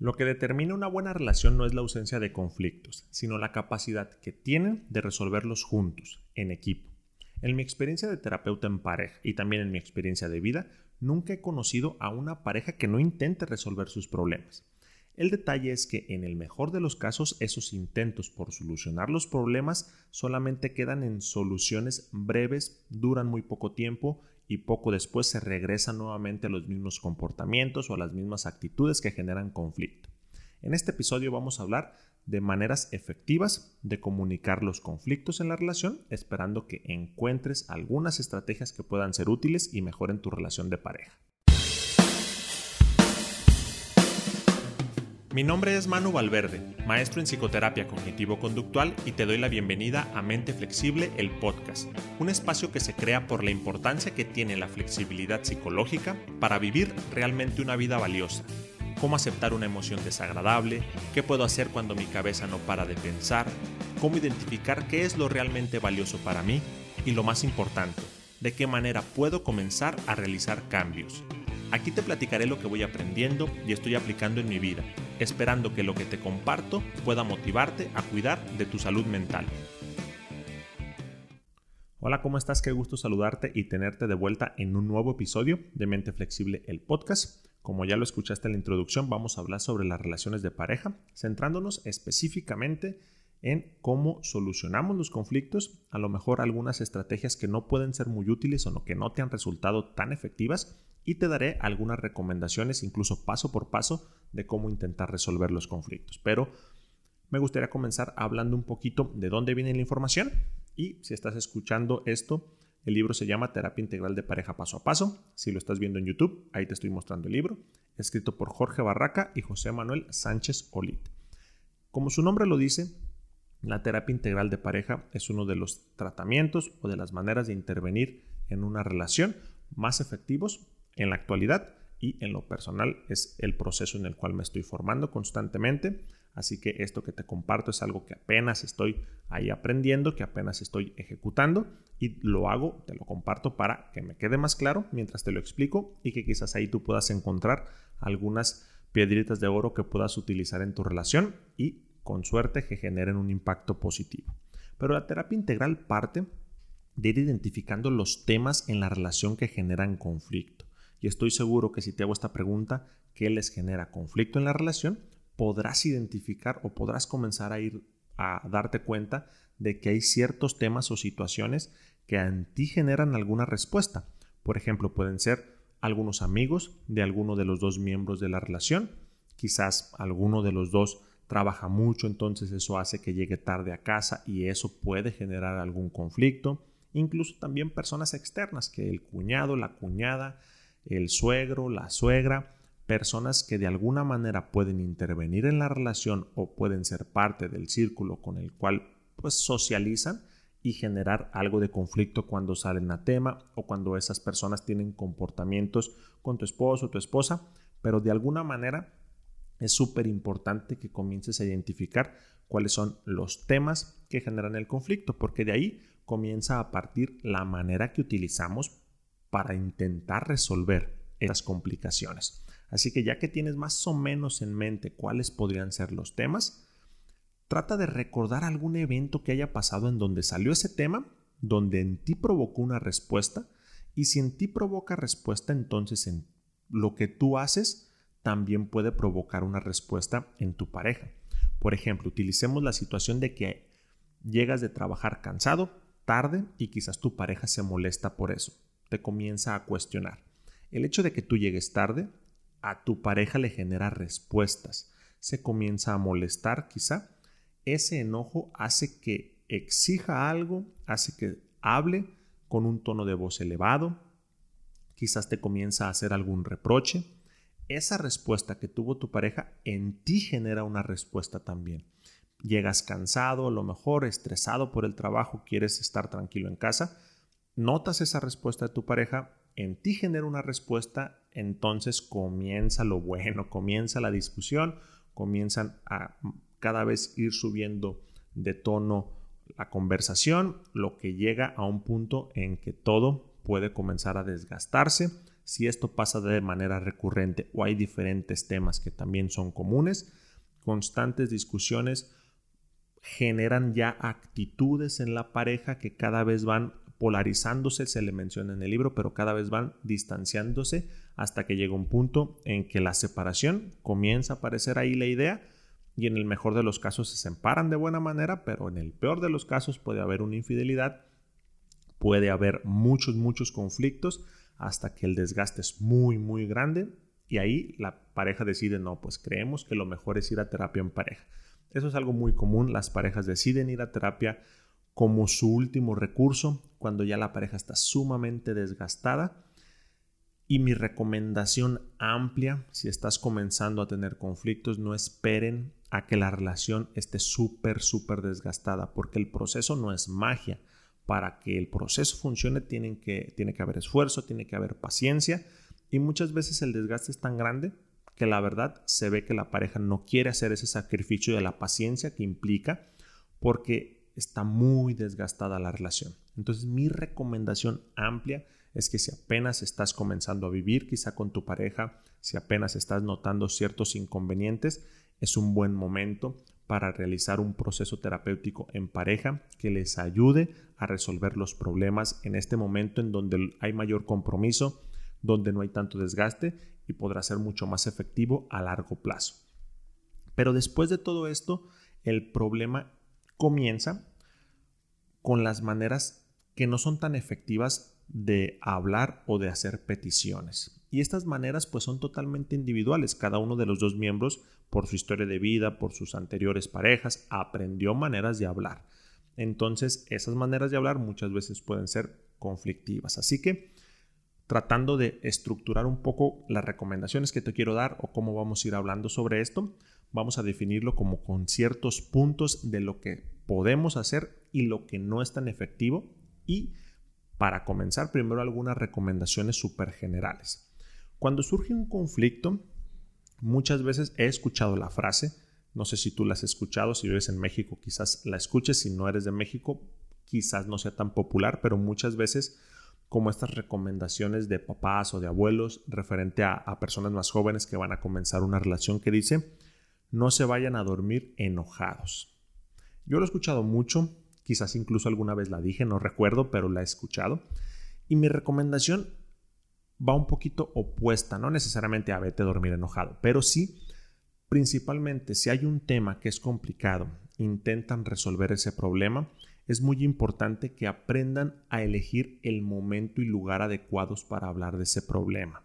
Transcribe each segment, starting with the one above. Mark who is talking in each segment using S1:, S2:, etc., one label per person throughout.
S1: Lo que determina una buena relación no es la ausencia de conflictos, sino la capacidad que tienen de resolverlos juntos, en equipo. En mi experiencia de terapeuta en pareja y también en mi experiencia de vida, nunca he conocido a una pareja que no intente resolver sus problemas. El detalle es que en el mejor de los casos esos intentos por solucionar los problemas solamente quedan en soluciones breves, duran muy poco tiempo y poco después se regresa nuevamente a los mismos comportamientos o a las mismas actitudes que generan conflicto. En este episodio vamos a hablar de maneras efectivas de comunicar los conflictos en la relación, esperando que encuentres algunas estrategias que puedan ser útiles y mejoren tu relación de pareja. Mi nombre es Manu Valverde, maestro en psicoterapia cognitivo-conductual y te doy la bienvenida a Mente Flexible, el podcast, un espacio que se crea por la importancia que tiene la flexibilidad psicológica para vivir realmente una vida valiosa. Cómo aceptar una emoción desagradable, qué puedo hacer cuando mi cabeza no para de pensar, cómo identificar qué es lo realmente valioso para mí y lo más importante, de qué manera puedo comenzar a realizar cambios. Aquí te platicaré lo que voy aprendiendo y estoy aplicando en mi vida esperando que lo que te comparto pueda motivarte a cuidar de tu salud mental. Hola, ¿cómo estás? Qué gusto saludarte y tenerte de vuelta en un nuevo episodio de Mente Flexible, el podcast. Como ya lo escuchaste en la introducción, vamos a hablar sobre las relaciones de pareja, centrándonos específicamente en cómo solucionamos los conflictos, a lo mejor algunas estrategias que no pueden ser muy útiles o que no te han resultado tan efectivas y te daré algunas recomendaciones, incluso paso por paso, de cómo intentar resolver los conflictos. Pero me gustaría comenzar hablando un poquito de dónde viene la información y si estás escuchando esto, el libro se llama Terapia Integral de Pareja Paso a Paso. Si lo estás viendo en YouTube, ahí te estoy mostrando el libro, escrito por Jorge Barraca y José Manuel Sánchez Olit. Como su nombre lo dice, la terapia integral de pareja es uno de los tratamientos o de las maneras de intervenir en una relación más efectivos en la actualidad y en lo personal es el proceso en el cual me estoy formando constantemente. Así que esto que te comparto es algo que apenas estoy ahí aprendiendo, que apenas estoy ejecutando y lo hago, te lo comparto para que me quede más claro mientras te lo explico y que quizás ahí tú puedas encontrar algunas piedritas de oro que puedas utilizar en tu relación y con suerte que generen un impacto positivo. Pero la terapia integral parte de ir identificando los temas en la relación que generan conflicto y estoy seguro que si te hago esta pregunta, ¿qué les genera conflicto en la relación? Podrás identificar o podrás comenzar a ir a darte cuenta de que hay ciertos temas o situaciones que en ti generan alguna respuesta. Por ejemplo, pueden ser algunos amigos de alguno de los dos miembros de la relación, quizás alguno de los dos trabaja mucho, entonces eso hace que llegue tarde a casa y eso puede generar algún conflicto. Incluso también personas externas, que el cuñado, la cuñada, el suegro, la suegra, personas que de alguna manera pueden intervenir en la relación o pueden ser parte del círculo con el cual pues socializan y generar algo de conflicto cuando salen a tema o cuando esas personas tienen comportamientos con tu esposo o tu esposa, pero de alguna manera es súper importante que comiences a identificar cuáles son los temas que generan el conflicto, porque de ahí comienza a partir la manera que utilizamos para intentar resolver esas complicaciones. Así que ya que tienes más o menos en mente cuáles podrían ser los temas, trata de recordar algún evento que haya pasado en donde salió ese tema, donde en ti provocó una respuesta, y si en ti provoca respuesta, entonces en lo que tú haces también puede provocar una respuesta en tu pareja. Por ejemplo, utilicemos la situación de que llegas de trabajar cansado, tarde, y quizás tu pareja se molesta por eso te comienza a cuestionar. El hecho de que tú llegues tarde a tu pareja le genera respuestas. Se comienza a molestar quizá. Ese enojo hace que exija algo, hace que hable con un tono de voz elevado. Quizás te comienza a hacer algún reproche. Esa respuesta que tuvo tu pareja en ti genera una respuesta también. Llegas cansado, a lo mejor estresado por el trabajo, quieres estar tranquilo en casa notas esa respuesta de tu pareja, en ti genera una respuesta, entonces comienza lo bueno, comienza la discusión, comienzan a cada vez ir subiendo de tono la conversación, lo que llega a un punto en que todo puede comenzar a desgastarse, Si esto pasa de manera recurrente o hay diferentes temas que también son comunes, constantes discusiones generan ya actitudes en la pareja que cada vez van polarizándose, se le menciona en el libro, pero cada vez van distanciándose hasta que llega un punto en que la separación comienza a aparecer ahí la idea y en el mejor de los casos se separan de buena manera, pero en el peor de los casos puede haber una infidelidad, puede haber muchos, muchos conflictos hasta que el desgaste es muy, muy grande y ahí la pareja decide, no, pues creemos que lo mejor es ir a terapia en pareja. Eso es algo muy común, las parejas deciden ir a terapia como su último recurso cuando ya la pareja está sumamente desgastada. Y mi recomendación amplia, si estás comenzando a tener conflictos, no esperen a que la relación esté súper, súper desgastada, porque el proceso no es magia. Para que el proceso funcione tienen que, tiene que haber esfuerzo, tiene que haber paciencia y muchas veces el desgaste es tan grande que la verdad se ve que la pareja no quiere hacer ese sacrificio de la paciencia que implica porque está muy desgastada la relación. Entonces mi recomendación amplia es que si apenas estás comenzando a vivir quizá con tu pareja, si apenas estás notando ciertos inconvenientes, es un buen momento para realizar un proceso terapéutico en pareja que les ayude a resolver los problemas en este momento en donde hay mayor compromiso, donde no hay tanto desgaste y podrá ser mucho más efectivo a largo plazo. Pero después de todo esto, el problema comienza con las maneras que no son tan efectivas de hablar o de hacer peticiones. Y estas maneras pues son totalmente individuales. Cada uno de los dos miembros, por su historia de vida, por sus anteriores parejas, aprendió maneras de hablar. Entonces esas maneras de hablar muchas veces pueden ser conflictivas. Así que tratando de estructurar un poco las recomendaciones que te quiero dar o cómo vamos a ir hablando sobre esto, vamos a definirlo como con ciertos puntos de lo que podemos hacer y lo que no es tan efectivo. Y para comenzar, primero algunas recomendaciones súper generales. Cuando surge un conflicto, muchas veces he escuchado la frase, no sé si tú la has escuchado, si vives en México quizás la escuches, si no eres de México quizás no sea tan popular, pero muchas veces como estas recomendaciones de papás o de abuelos referente a, a personas más jóvenes que van a comenzar una relación que dice, no se vayan a dormir enojados. Yo lo he escuchado mucho, quizás incluso alguna vez la dije, no recuerdo, pero la he escuchado. Y mi recomendación va un poquito opuesta, no necesariamente a vete dormir enojado, pero sí, principalmente si hay un tema que es complicado, intentan resolver ese problema, es muy importante que aprendan a elegir el momento y lugar adecuados para hablar de ese problema.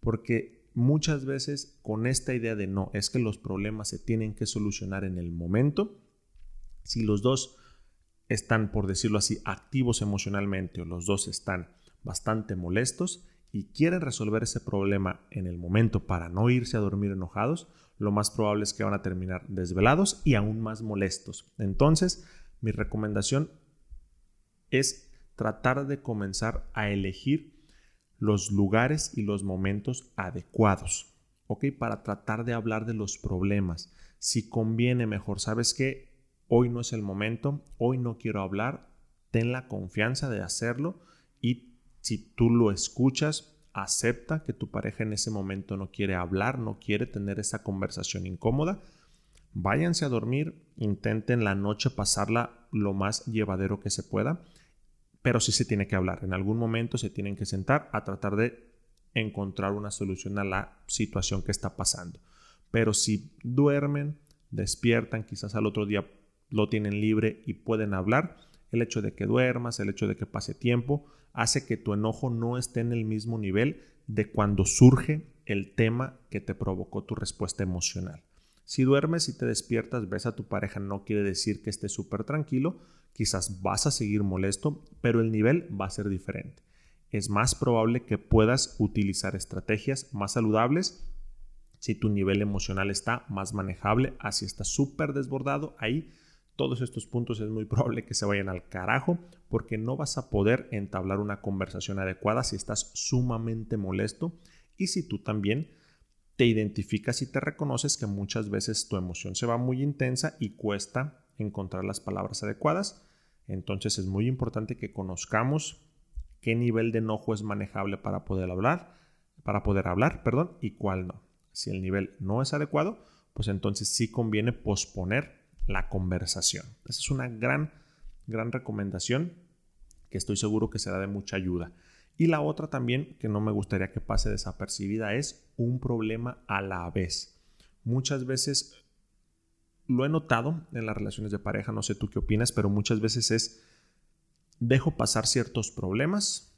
S1: Porque muchas veces con esta idea de no, es que los problemas se tienen que solucionar en el momento, si los dos están, por decirlo así, activos emocionalmente o los dos están bastante molestos y quieren resolver ese problema en el momento para no irse a dormir enojados, lo más probable es que van a terminar desvelados y aún más molestos. Entonces, mi recomendación es tratar de comenzar a elegir los lugares y los momentos adecuados, ¿ok? Para tratar de hablar de los problemas. Si conviene mejor, ¿sabes qué? hoy no es el momento, hoy no quiero hablar, ten la confianza de hacerlo y si tú lo escuchas, acepta que tu pareja en ese momento no quiere hablar, no quiere tener esa conversación incómoda, váyanse a dormir, intenten la noche pasarla lo más llevadero que se pueda, pero sí se tiene que hablar, en algún momento se tienen que sentar a tratar de encontrar una solución a la situación que está pasando. Pero si duermen, despiertan, quizás al otro día lo tienen libre y pueden hablar, el hecho de que duermas, el hecho de que pase tiempo, hace que tu enojo no esté en el mismo nivel de cuando surge el tema que te provocó tu respuesta emocional. Si duermes y te despiertas, ves a tu pareja, no quiere decir que esté súper tranquilo, quizás vas a seguir molesto, pero el nivel va a ser diferente. Es más probable que puedas utilizar estrategias más saludables si tu nivel emocional está más manejable, así está súper desbordado, ahí todos estos puntos es muy probable que se vayan al carajo porque no vas a poder entablar una conversación adecuada si estás sumamente molesto y si tú también te identificas y te reconoces que muchas veces tu emoción se va muy intensa y cuesta encontrar las palabras adecuadas. Entonces es muy importante que conozcamos qué nivel de enojo es manejable para poder hablar. para poder hablar, perdón, y cuál no. Si el nivel no es adecuado, pues entonces sí conviene posponer la conversación. Esa es una gran, gran recomendación que estoy seguro que será de mucha ayuda. Y la otra también que no me gustaría que pase desapercibida es un problema a la vez. Muchas veces lo he notado en las relaciones de pareja, no sé tú qué opinas, pero muchas veces es dejo pasar ciertos problemas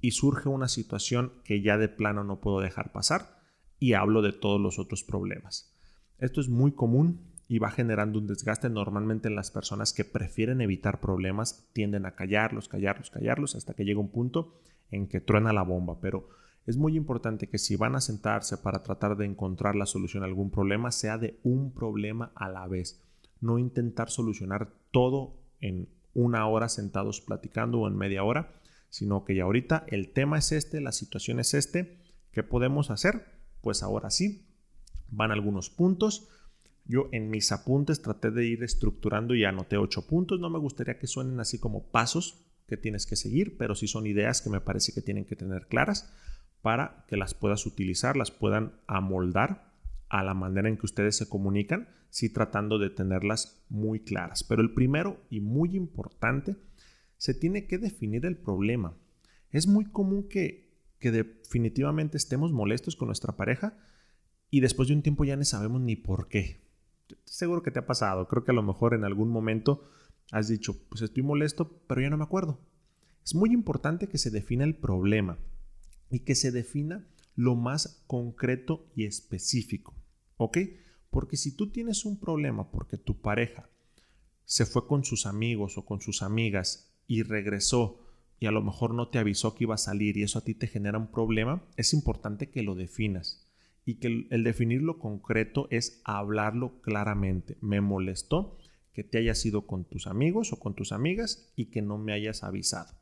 S1: y surge una situación que ya de plano no puedo dejar pasar y hablo de todos los otros problemas. Esto es muy común y va generando un desgaste normalmente en las personas que prefieren evitar problemas, tienden a callarlos, callarlos, callarlos hasta que llega un punto en que truena la bomba, pero es muy importante que si van a sentarse para tratar de encontrar la solución a algún problema, sea de un problema a la vez. No intentar solucionar todo en una hora sentados platicando o en media hora, sino que ya ahorita el tema es este, la situación es este, ¿qué podemos hacer? Pues ahora sí, van algunos puntos. Yo en mis apuntes traté de ir estructurando y anoté ocho puntos. No me gustaría que suenen así como pasos que tienes que seguir, pero sí son ideas que me parece que tienen que tener claras para que las puedas utilizar, las puedan amoldar a la manera en que ustedes se comunican, sí tratando de tenerlas muy claras. Pero el primero y muy importante, se tiene que definir el problema. Es muy común que, que definitivamente estemos molestos con nuestra pareja y después de un tiempo ya no sabemos ni por qué. Seguro que te ha pasado, creo que a lo mejor en algún momento has dicho, pues estoy molesto, pero ya no me acuerdo. Es muy importante que se defina el problema y que se defina lo más concreto y específico. ¿Ok? Porque si tú tienes un problema porque tu pareja se fue con sus amigos o con sus amigas y regresó y a lo mejor no te avisó que iba a salir y eso a ti te genera un problema, es importante que lo definas. Y que el, el definirlo concreto es hablarlo claramente. Me molestó que te hayas ido con tus amigos o con tus amigas y que no me hayas avisado.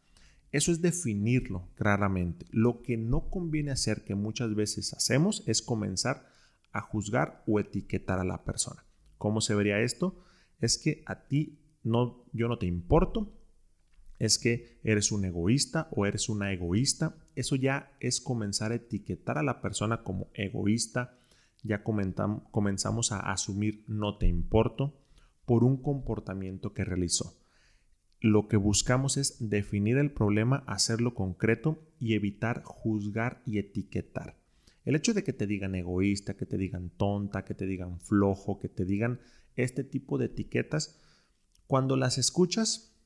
S1: Eso es definirlo claramente. Lo que no conviene hacer, que muchas veces hacemos, es comenzar a juzgar o etiquetar a la persona. ¿Cómo se vería esto? Es que a ti no, yo no te importo, es que eres un egoísta o eres una egoísta. Eso ya es comenzar a etiquetar a la persona como egoísta. Ya comenzamos a asumir no te importo por un comportamiento que realizó lo que buscamos es definir el problema, hacerlo concreto y evitar juzgar y etiquetar. El hecho de que te digan egoísta, que te digan tonta, que te digan flojo, que te digan este tipo de etiquetas, cuando las escuchas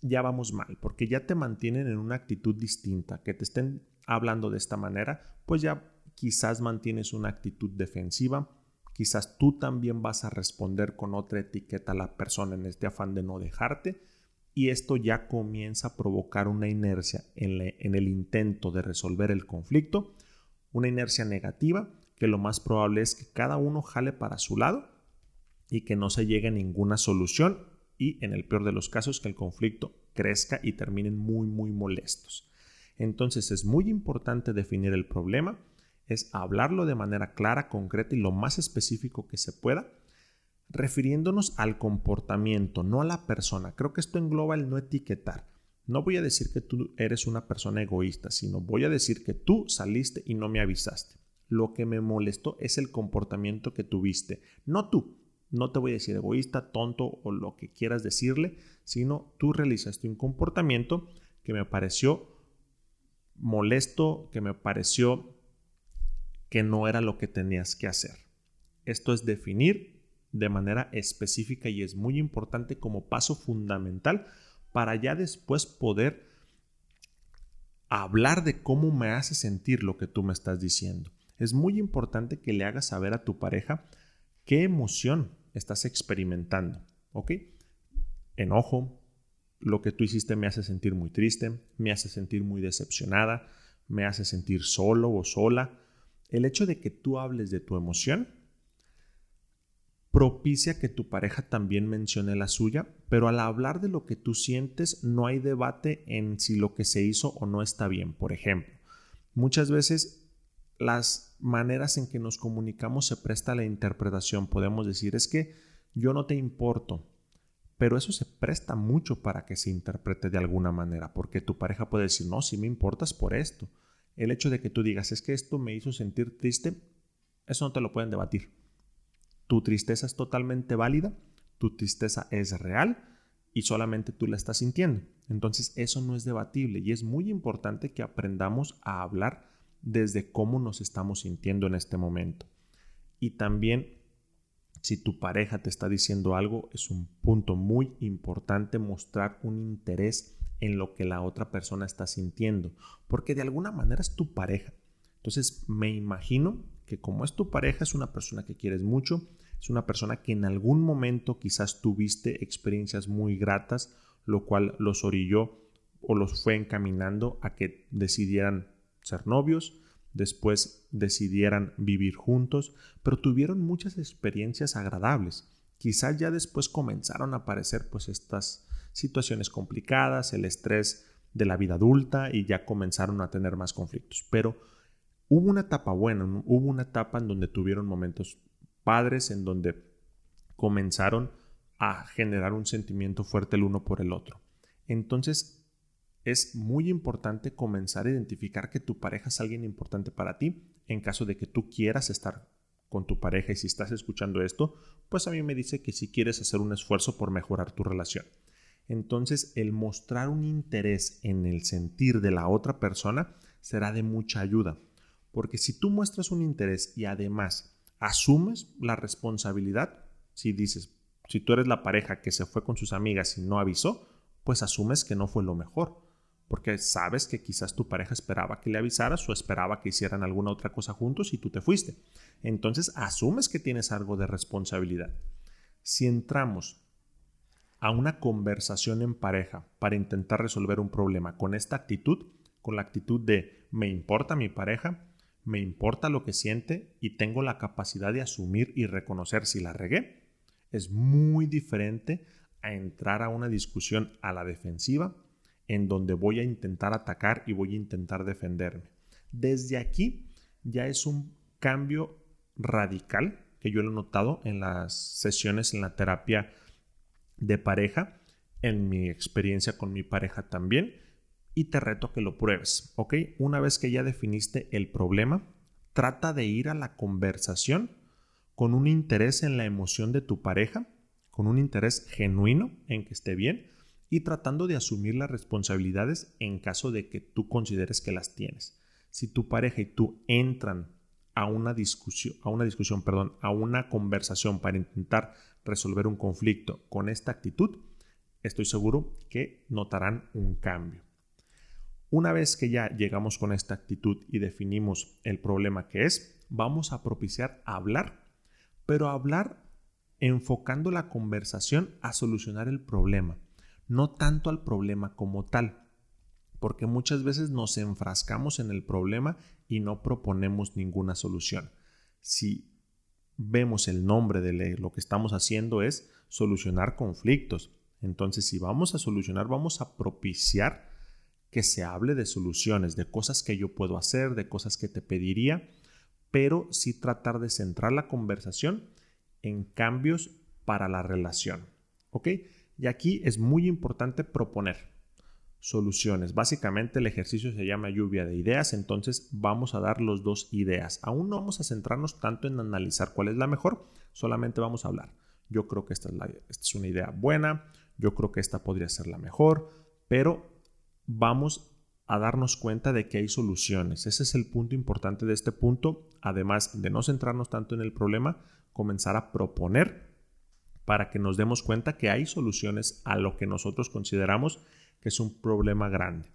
S1: ya vamos mal, porque ya te mantienen en una actitud distinta, que te estén hablando de esta manera, pues ya quizás mantienes una actitud defensiva, quizás tú también vas a responder con otra etiqueta a la persona en este afán de no dejarte, y esto ya comienza a provocar una inercia en, el intento de resolver el conflicto, una inercia negativa que lo más probable es que cada uno jale para su lado y que no se llegue a ninguna solución y en el peor de los casos que el conflicto crezca y terminen muy muy molestos. Entonces es muy importante definir el problema, es hablarlo de manera clara, concreta y lo más específico que se pueda refiriéndonos al comportamiento, no a la persona. Creo que esto engloba el no etiquetar. No voy a decir que tú eres una persona egoísta, sino voy a decir que tú saliste y no me avisaste. Lo que me molestó es el comportamiento que tuviste, no tú. No te voy a decir egoísta, tonto o lo que quieras decirle, sino tú realizaste un comportamiento que me pareció molesto, que me pareció que no era lo que tenías que hacer. Esto es definir de manera específica y es muy importante como paso fundamental para ya después poder hablar de cómo me hace sentir lo que tú me estás diciendo. Es muy importante que le hagas saber a tu pareja qué emoción estás experimentando, ¿ok? Enojo, lo que tú hiciste me hace sentir muy triste, me hace sentir muy decepcionada, me hace sentir solo o sola. El hecho de que tú hables de tu emoción propicia que tu pareja también mencione la suya, pero al hablar de lo que tú sientes no hay debate en si lo que se hizo o no está bien. Por ejemplo, muchas veces las maneras en que nos comunicamos se presta a la interpretación. Podemos decir es que yo no te importo, pero eso se presta mucho para que se interprete de alguna manera, porque tu pareja puede decir, no, si me importas por esto. el hecho de que tú digas, es que esto me hizo sentir triste, eso no te lo pueden debatir. Tu tristeza es totalmente válida, tu tristeza es real y solamente tú la estás sintiendo. Entonces eso no es debatible y es muy importante que aprendamos a hablar desde cómo nos estamos sintiendo en este momento. Y también si tu pareja te está diciendo algo, es un punto muy importante mostrar un interés en lo que la otra persona está sintiendo, porque de alguna manera es tu pareja. Entonces me imagino que como es tu pareja, es una persona que quieres mucho, es una persona que en algún momento quizás tuviste experiencias muy gratas, lo cual los orilló o los fue encaminando a que decidieran ser novios, después decidieran vivir juntos, pero tuvieron muchas experiencias agradables. Quizás ya después comenzaron a aparecer pues estas situaciones complicadas, el estrés de la vida adulta y ya comenzaron a tener más conflictos. Pero hubo una etapa buena, hubo una etapa en donde tuvieron momentos padres, en donde comenzaron a generar un sentimiento fuerte el uno por el otro. Entonces, es muy importante comenzar a identificar que tu pareja es alguien importante para ti en caso de que tú quieras estar con tu pareja y si estás escuchando esto, pues a mí me dice que si quieres hacer un esfuerzo por mejorar tu relación. Entonces, el mostrar un interés en el sentir de la otra persona será de mucha ayuda, porque si tú muestras un interés y además asumes la responsabilidad, si dices, si tú eres la pareja que se fue con sus amigas y no avisó, pues asumes que no fue lo mejor porque sabes que quizás tu pareja esperaba que le avisaras o esperaba que hicieran alguna otra cosa juntos y tú te fuiste. Entonces asumes que tienes algo de responsabilidad. Si entramos a una conversación en pareja para intentar resolver un problema con esta actitud, con la actitud de me importa mi pareja, me importa lo que siente y tengo la capacidad de asumir y reconocer si la regué, es muy diferente a entrar a una discusión a la defensiva en donde voy a intentar atacar y voy a intentar defenderme. Desde aquí ya es un cambio radical que yo lo he notado en las sesiones en la terapia de pareja, en mi experiencia con mi pareja también, y te reto que lo pruebes, ¿ok? Una vez que ya definiste el problema, trata de ir a la conversación con un interés en la emoción de tu pareja, con un interés genuino en que esté bien, y tratando de asumir las responsabilidades en caso de que tú consideres que las tienes. Si tu pareja y tú entran a una discusión, a una discusión, perdón, a una conversación para intentar resolver un conflicto con esta actitud, estoy seguro que notarán un cambio. Una vez que ya llegamos con esta actitud y definimos el problema que es, vamos a propiciar hablar, pero hablar enfocando la conversación a solucionar el problema no tanto al problema como tal, porque muchas veces nos enfrascamos en el problema y no proponemos ninguna solución. Si vemos el nombre de lo que estamos haciendo es solucionar conflictos, entonces si vamos a solucionar, vamos a propiciar que se hable de soluciones, de cosas que yo puedo hacer, de cosas que te pediría, pero sí tratar de centrar la conversación en cambios para la relación. ¿Ok? Y aquí es muy importante proponer soluciones. Básicamente el ejercicio se llama lluvia de ideas, entonces vamos a dar los dos ideas. Aún no vamos a centrarnos tanto en analizar cuál es la mejor, solamente vamos a hablar. Yo creo que esta es, esta es una idea buena, yo creo que esta podría ser la mejor, pero vamos a darnos cuenta de que hay soluciones. Ese es el punto importante de este punto, además de no centrarnos tanto en el problema, comenzar a proponer para que nos demos cuenta que hay soluciones a lo que nosotros consideramos que es un problema grande.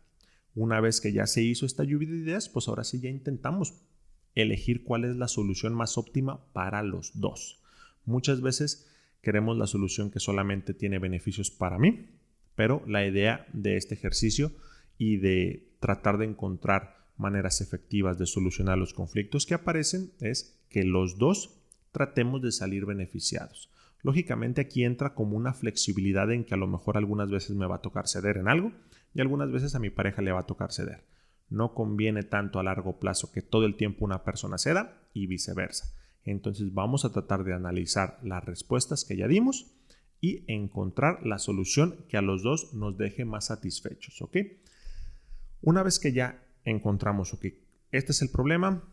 S1: Una vez que ya se hizo esta lluvia de ideas, pues ahora sí ya intentamos elegir cuál es la solución más óptima para los dos. Muchas veces queremos la solución que solamente tiene beneficios para mí, pero la idea de este ejercicio y de tratar de encontrar maneras efectivas de solucionar los conflictos que aparecen es que los dos tratemos de salir beneficiados. Lógicamente aquí entra como una flexibilidad en que a lo mejor algunas veces me va a tocar ceder en algo y algunas veces a mi pareja le va a tocar ceder. No conviene tanto a largo plazo que todo el tiempo una persona ceda y viceversa. Entonces vamos a tratar de analizar las respuestas que ya dimos y encontrar la solución que a los dos nos deje más satisfechos, ¿ok? Una vez que ya encontramos, ok, este es el problema,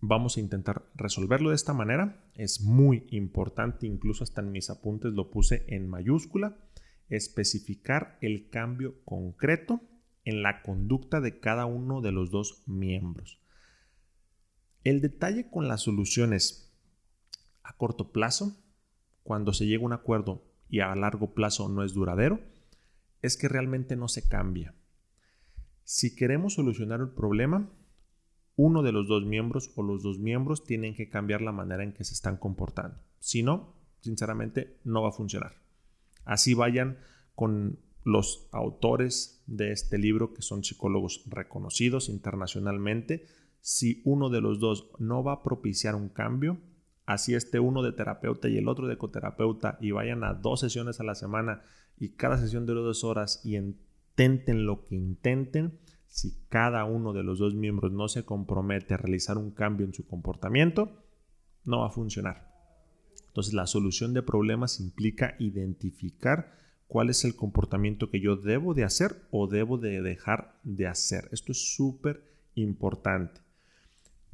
S1: vamos a intentar resolverlo de esta manera. Es muy importante, incluso hasta en mis apuntes lo puse en mayúscula, especificar el cambio concreto en la conducta de cada uno de los dos miembros. El detalle con las soluciones a corto plazo, cuando se llega a un acuerdo y a largo plazo no es duradero, es que realmente no se cambia. Si queremos solucionar el problema, uno de los dos miembros o los dos miembros tienen que cambiar la manera en que se están comportando. Si no, sinceramente, no va a funcionar. Así vayan con los autores de este libro, que son psicólogos reconocidos internacionalmente. Si uno de los dos no va a propiciar un cambio, así esté uno de terapeuta y el otro de ecoterapeuta y vayan a dos sesiones a la semana y cada sesión dura dos horas y intenten lo que intenten, si cada uno de los dos miembros no se compromete a realizar un cambio en su comportamiento, no va a funcionar. Entonces la solución de problemas implica identificar cuál es el comportamiento que yo debo de hacer o debo de dejar de hacer. Esto es súper importante.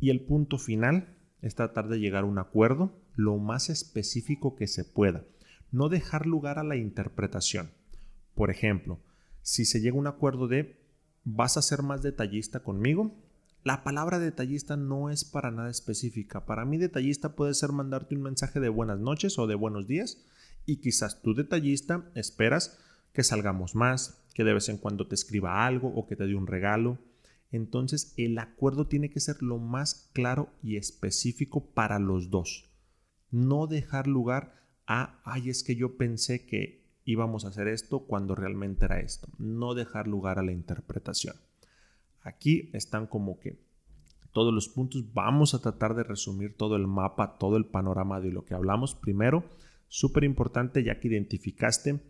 S1: Y el punto final es tratar de llegar a un acuerdo lo más específico que se pueda. No dejar lugar a la interpretación. Por ejemplo, si se llega a un acuerdo de ¿Vas a ser más detallista conmigo? La palabra detallista no es para nada específica. Para mí detallista puede ser mandarte un mensaje de buenas noches o de buenos días y quizás tú detallista esperas que salgamos más, que de vez en cuando te escriba algo o que te dé un regalo. Entonces el acuerdo tiene que ser lo más claro y específico para los dos. No dejar lugar a, ay, es que yo pensé que íbamos a hacer esto cuando realmente era esto. No dejar lugar a la interpretación. Aquí están como que todos los puntos. Vamos a tratar de resumir todo el mapa, todo el panorama de lo que hablamos. Primero, súper importante ya que identificaste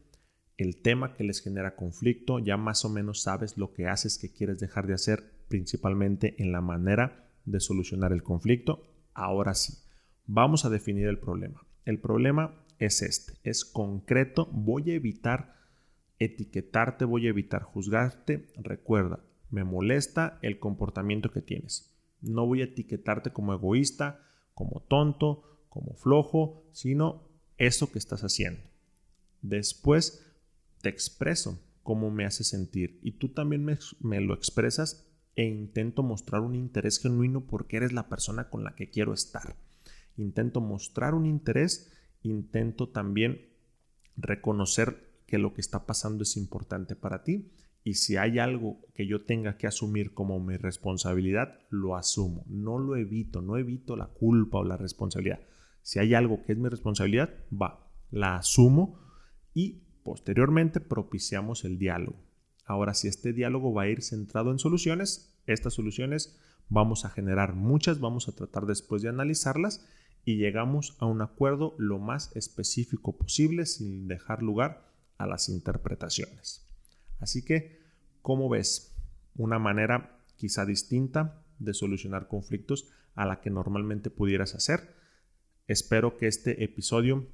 S1: el tema que les genera conflicto, ya más o menos sabes lo que haces, que quieres dejar de hacer, principalmente en la manera de solucionar el conflicto. Ahora sí, vamos a definir el problema. El problema es este, es concreto, voy a evitar etiquetarte, voy a evitar juzgarte. Recuerda, me molesta el comportamiento que tienes. No voy a etiquetarte como egoísta, como tonto, como flojo, sino eso que estás haciendo. Después te expreso cómo me hace sentir y tú también me, me, lo expresas e intento mostrar un interés genuino porque eres la persona con la que quiero estar. Intento mostrar un interés intento también reconocer que lo que está pasando es importante para ti y si hay algo que yo tenga que asumir como mi responsabilidad, lo asumo, no lo evito, no evito la culpa o la responsabilidad. Si hay algo que es mi responsabilidad, va, la asumo y posteriormente propiciamos el diálogo. Ahora, si este diálogo va a ir centrado en soluciones, estas soluciones vamos a generar muchas, vamos a tratar después de analizarlas y llegamos a un acuerdo lo más específico posible sin dejar lugar a las interpretaciones. Así que, ¿cómo ves? Una manera quizá distinta de solucionar conflictos a la que normalmente pudieras hacer. Espero que este episodio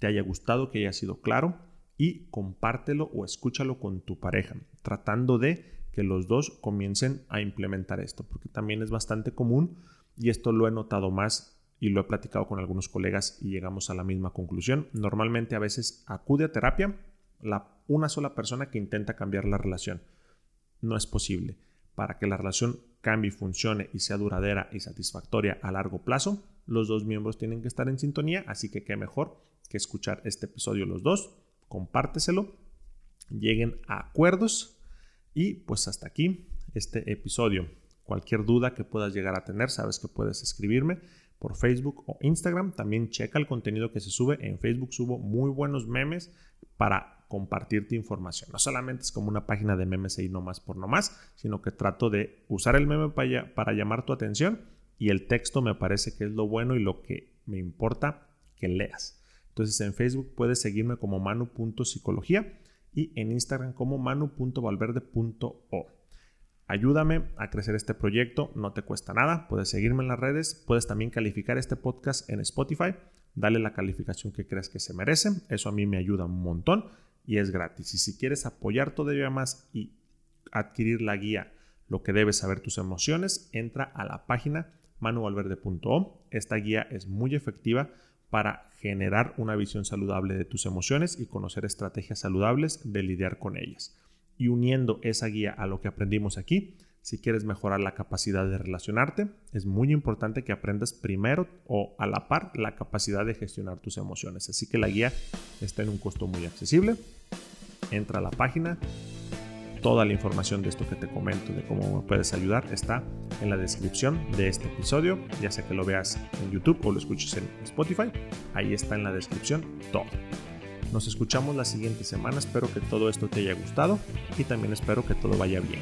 S1: te haya gustado, que haya sido claro y compártelo o escúchalo con tu pareja, tratando de que los dos comiencen a implementar esto, porque también es bastante común y esto lo he notado más y lo he platicado con algunos colegas y llegamos a la misma conclusión. Normalmente a veces acude a terapia la, una sola persona que intenta cambiar la relación. No es posible. Para que la relación cambie, funcione y sea duradera y satisfactoria a largo plazo, los dos miembros tienen que estar en sintonía, así que qué mejor que escuchar este episodio los dos, compárteselo, lleguen a acuerdos y pues hasta aquí este episodio. Cualquier duda que puedas llegar a tener, sabes que puedes escribirme por Facebook o Instagram. También checa el contenido que se sube. En Facebook subo muy buenos memes para compartirte información. No solamente es como una página de memes y no más por no más, sino que trato de usar el meme para, para llamar tu atención y el texto me parece que es lo bueno y lo que me importa que leas. Entonces en Facebook puedes seguirme como manu.psicología y en Instagram como manu.valverde.o. Ayúdame a crecer este proyecto, no te cuesta nada, puedes seguirme en las redes, puedes también calificar este podcast en Spotify, dale la calificación que creas que se merece, eso a mí me ayuda un montón y es gratis. Y si quieres apoyar todavía más y adquirir la guía lo que debes saber tus emociones, entra a la página manualverde.com. Esta guía es muy efectiva para generar una visión saludable de tus emociones y conocer estrategias saludables de lidiar con ellas. Y uniendo esa guía a lo que aprendimos aquí, si quieres mejorar la capacidad de relacionarte, es muy importante que aprendas primero o a la par la capacidad de gestionar tus emociones. Así que la guía está en un costo muy accesible. Entra a la página, Toda la información de esto que te comento, de cómo me puedes ayudar, está en la descripción de este episodio, ya sea que lo veas en YouTube o lo escuches en Spotify. Ahí está en la descripción todo. Nos escuchamos la siguiente semana, espero que todo esto te haya gustado y también espero que todo vaya bien.